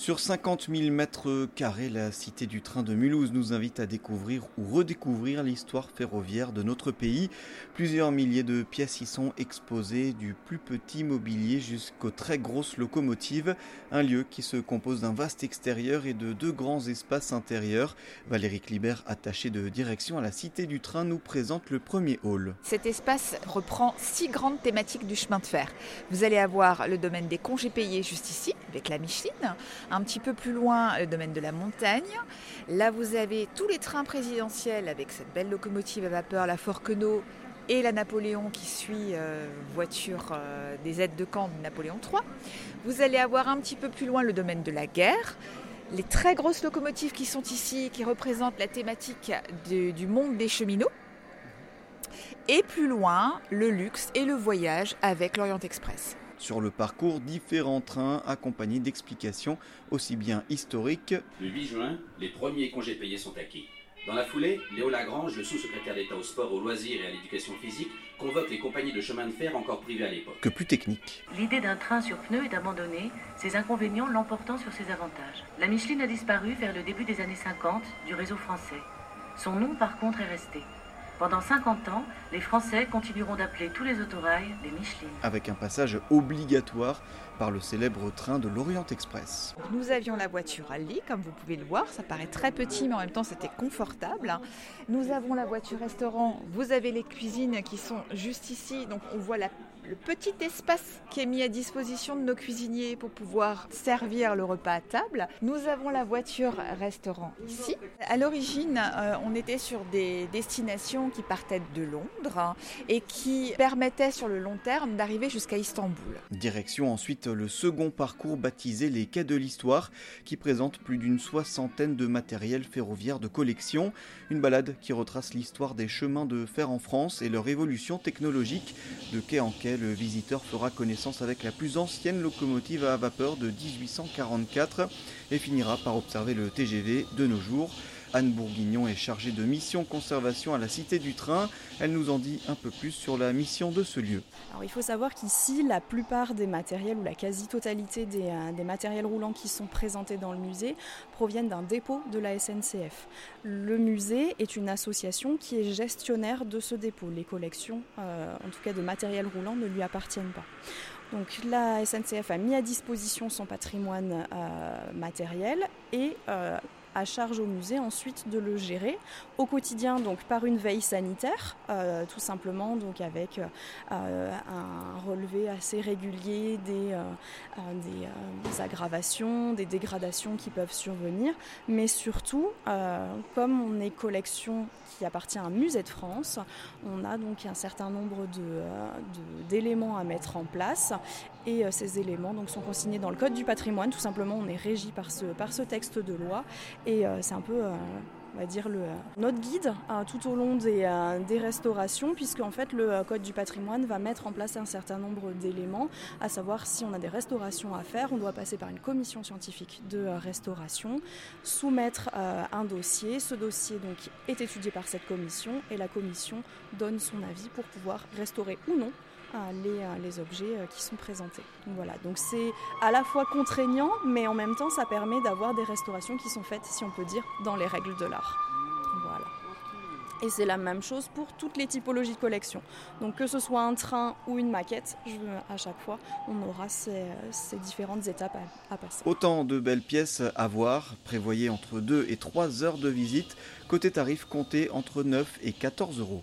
Sur 50 000 mètres carrés, la cité du train de Mulhouse nous invite à découvrir ou redécouvrir l'histoire ferroviaire de notre pays. Plusieurs milliers de pièces y sont exposées, du plus petit mobilier jusqu'aux très grosses locomotives. Un lieu qui se compose d'un vaste extérieur et de deux grands espaces intérieurs. Valérie Clibert, attachée de direction à la cité du train, nous présente le premier hall. Cet espace reprend six grandes thématiques du chemin de fer. Vous allez avoir le domaine des congés payés juste ici, avec la Micheline un petit peu plus loin, le domaine de la montagne. Là, vous avez tous les trains présidentiels avec cette belle locomotive à vapeur, la Forquenot et la Napoléon qui suit euh, voiture euh, des aides de camp de Napoléon III. Vous allez avoir un petit peu plus loin le domaine de la guerre. Les très grosses locomotives qui sont ici, qui représentent la thématique du monde des cheminots. Et plus loin, le luxe et le voyage avec l'Orient Express. Sur le parcours, différents trains accompagnés d'explications aussi bien historiques. Le 8 juin, les premiers congés payés sont acquis. Dans la foulée, Léo Lagrange, le sous-secrétaire d'État au sport, aux loisirs et à l'éducation physique, convoque les compagnies de chemin de fer encore privées à l'époque. Que plus technique. L'idée d'un train sur pneus est abandonnée, ses inconvénients l'emportant sur ses avantages. La Micheline a disparu vers le début des années 50 du réseau français. Son nom, par contre, est resté. Pendant 50 ans, les Français continueront d'appeler tous les autorails des Michelin. Avec un passage obligatoire par le célèbre train de l'Orient Express. Nous avions la voiture à lit, comme vous pouvez le voir. Ça paraît très petit, mais en même temps, c'était confortable. Nous avons la voiture restaurant. Vous avez les cuisines qui sont juste ici. Donc, on voit la le petit espace qui est mis à disposition de nos cuisiniers pour pouvoir servir le repas à table. Nous avons la voiture restaurant ici. À l'origine, euh, on était sur des destinations qui partaient de Londres hein, et qui permettaient sur le long terme d'arriver jusqu'à Istanbul. Direction ensuite le second parcours baptisé les Quais de l'Histoire qui présente plus d'une soixantaine de matériels ferroviaires de collection. Une balade qui retrace l'histoire des chemins de fer en France et leur évolution technologique de quai en quai le visiteur fera connaissance avec la plus ancienne locomotive à vapeur de 1844 et finira par observer le TGV de nos jours. Anne Bourguignon est chargée de mission conservation à la Cité du Train. Elle nous en dit un peu plus sur la mission de ce lieu. Il faut savoir qu'ici, la plupart des matériels ou la quasi-totalité des, euh, des, matériels roulants qui sont présentés dans le musée proviennent d'un dépôt de la SNCF. Le musée est une association qui est gestionnaire de ce dépôt. Les collections, euh, en tout cas de matériel roulant, ne lui appartiennent pas. Donc la SNCF a mis à disposition son patrimoine euh, matériel et à charge au musée ensuite de le gérer au quotidien donc par une veille sanitaire euh, tout simplement donc avec euh, un relevé assez régulier des, euh, des, aggravations des dégradations qui peuvent survenir. Mais surtout comme on est collection qui appartient à un musée de France on a donc un certain nombre d'éléments de, à mettre en place et ces éléments donc sont consignés dans le code du patrimoine. Tout simplement on est régi par ce, par ce texte de loi. Et euh, c'est un peu euh, on va dire le, notre guide euh, tout au long des, euh, des restaurations, puisque en fait le Code du patrimoine va mettre en place un certain nombre d'éléments, à savoir si on a des restaurations à faire, on doit passer par une commission scientifique de euh, restauration, soumettre euh, un dossier, ce dossier donc est étudié par cette commission et la commission donne son avis pour pouvoir restaurer ou non les, les, objets qui sont présentés. Donc voilà, donc c'est à la fois contraignant, mais en même temps ça permet d'avoir des restaurations qui sont faites, si on peut dire, dans les règles de l'art. Voilà. Et c'est la même chose pour toutes les typologies de collection. Donc que ce soit un train ou une maquette, à chaque fois, on aura ces, ces différentes étapes à, à, passer. Autant de belles pièces à voir, prévoyez entre 2 et 3 heures de visite. Côté tarif, comptez entre 9 et 14 euros.